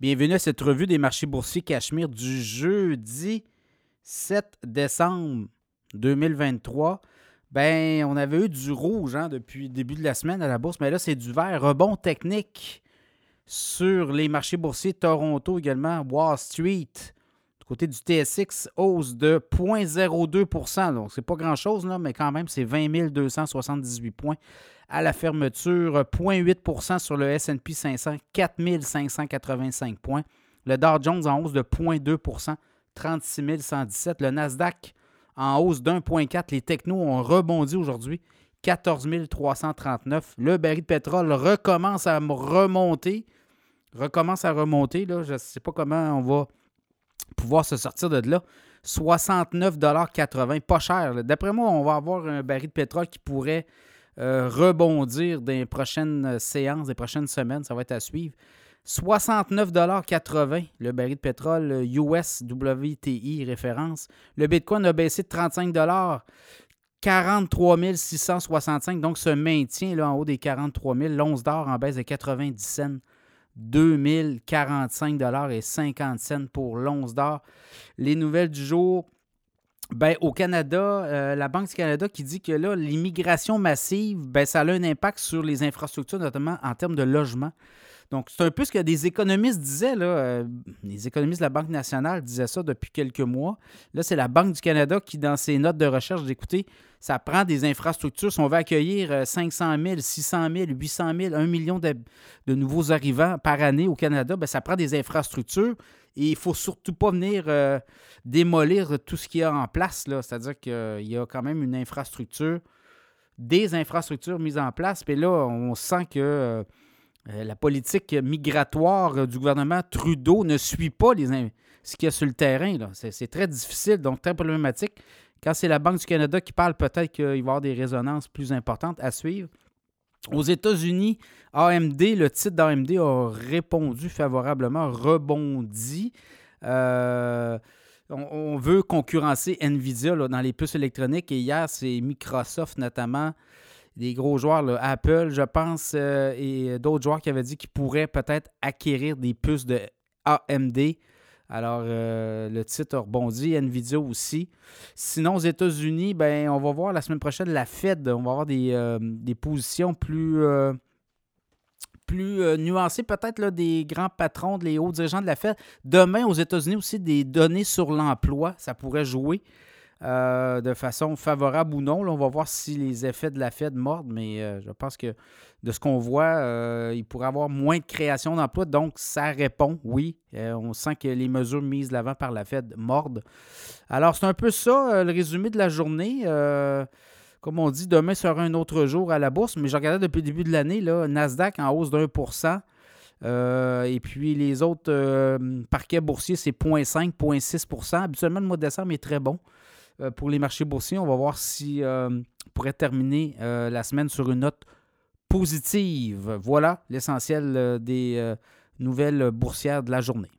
Bienvenue à cette revue des marchés boursiers Cachemire du jeudi 7 décembre 2023. Ben, on avait eu du rouge hein, depuis le début de la semaine à la bourse, mais là, c'est du vert. Rebond technique sur les marchés boursiers Toronto également, Wall Street. Côté du TSX, hausse de 0,02% Donc, c'est pas grand-chose, mais quand même, c'est 20 278 points à la fermeture, 0,8% sur le S&P 500, 4 585 points. Le Dow Jones en hausse de 0,2% 36 117. Le Nasdaq en hausse d'1,4. Les technos ont rebondi aujourd'hui, 14 339. Le baril de pétrole recommence à remonter. Recommence à remonter. Là. Je ne sais pas comment on va pouvoir se sortir de là. 69,80 pas cher. D'après moi, on va avoir un baril de pétrole qui pourrait euh, rebondir dans les prochaines euh, séances, des prochaines semaines. Ça va être à suivre. 69,80 le baril de pétrole US WTI référence. Le Bitcoin a baissé de 35 43 665, donc se maintient là, en haut des 43 000. L'once d'or en baisse de 90 cents. 2045 et 50 cents pour l'once d'or. Les nouvelles du jour, ben, au Canada, euh, la Banque du Canada qui dit que là, l'immigration massive, ben, ça a un impact sur les infrastructures, notamment en termes de logement. Donc, c'est un peu ce que des économistes disaient. Là, euh, les économistes de la Banque nationale disaient ça depuis quelques mois. Là, c'est la Banque du Canada qui, dans ses notes de recherche, d'écouter, ça prend des infrastructures. Si on veut accueillir 500 000, 600 000, 800 000, 1 million de, nouveaux arrivants par année au Canada, ben, ça prend des infrastructures. Et il ne faut surtout pas venir euh, démolir tout ce qu'il y a en place. C'est-à-dire qu'il y a quand même une infrastructure, des infrastructures mises en place. Puis là, on sent que euh, la politique migratoire du gouvernement Trudeau ne suit pas ce qu'il y a sur le terrain. C'est très difficile, donc très problématique. Quand c'est la Banque du Canada qui parle, peut-être qu'il va y avoir des résonances plus importantes à suivre. Aux États-Unis, AMD, le titre d'AMD a répondu favorablement, rebondi. Euh, on, veut concurrencer Nvidia dans les puces électroniques et hier, c'est Microsoft notamment, des gros joueurs, Apple, je pense, euh, et d'autres joueurs qui avaient dit qu'ils pourraient peut-être acquérir des puces de AMD. Alors, euh, le titre a rebondi, Nvidia aussi. Sinon, aux États-Unis, ben, on va voir la semaine prochaine la Fed. On va avoir des, euh, positions plus, plus nuancées, peut-être des grands patrons, des hauts dirigeants de la Fed. Demain, aux États-Unis aussi, des données sur l'emploi, ça pourrait jouer. De façon favorable ou non. on va voir si les effets de la Fed mordent, mais je pense que de ce qu'on voit, euh, il pourrait avoir moins de création d'emplois. Donc, ça répond, oui. Euh, on sent que les mesures mises de l'avant par la Fed mordent. Alors, c'est un peu ça, euh, le résumé de la journée. comme on dit, demain sera un autre jour à la bourse, mais je regardais depuis le début de l'année, Nasdaq en hausse d'1 et puis les autres parquets boursiers, c'est 0,5, 0,6% Habituellement, le mois de décembre est très bon pour les marchés boursiers. On va voir si on pourrait terminer la semaine sur une note positive. Voilà l'essentiel euh, des euh, nouvelles boursières de la journée.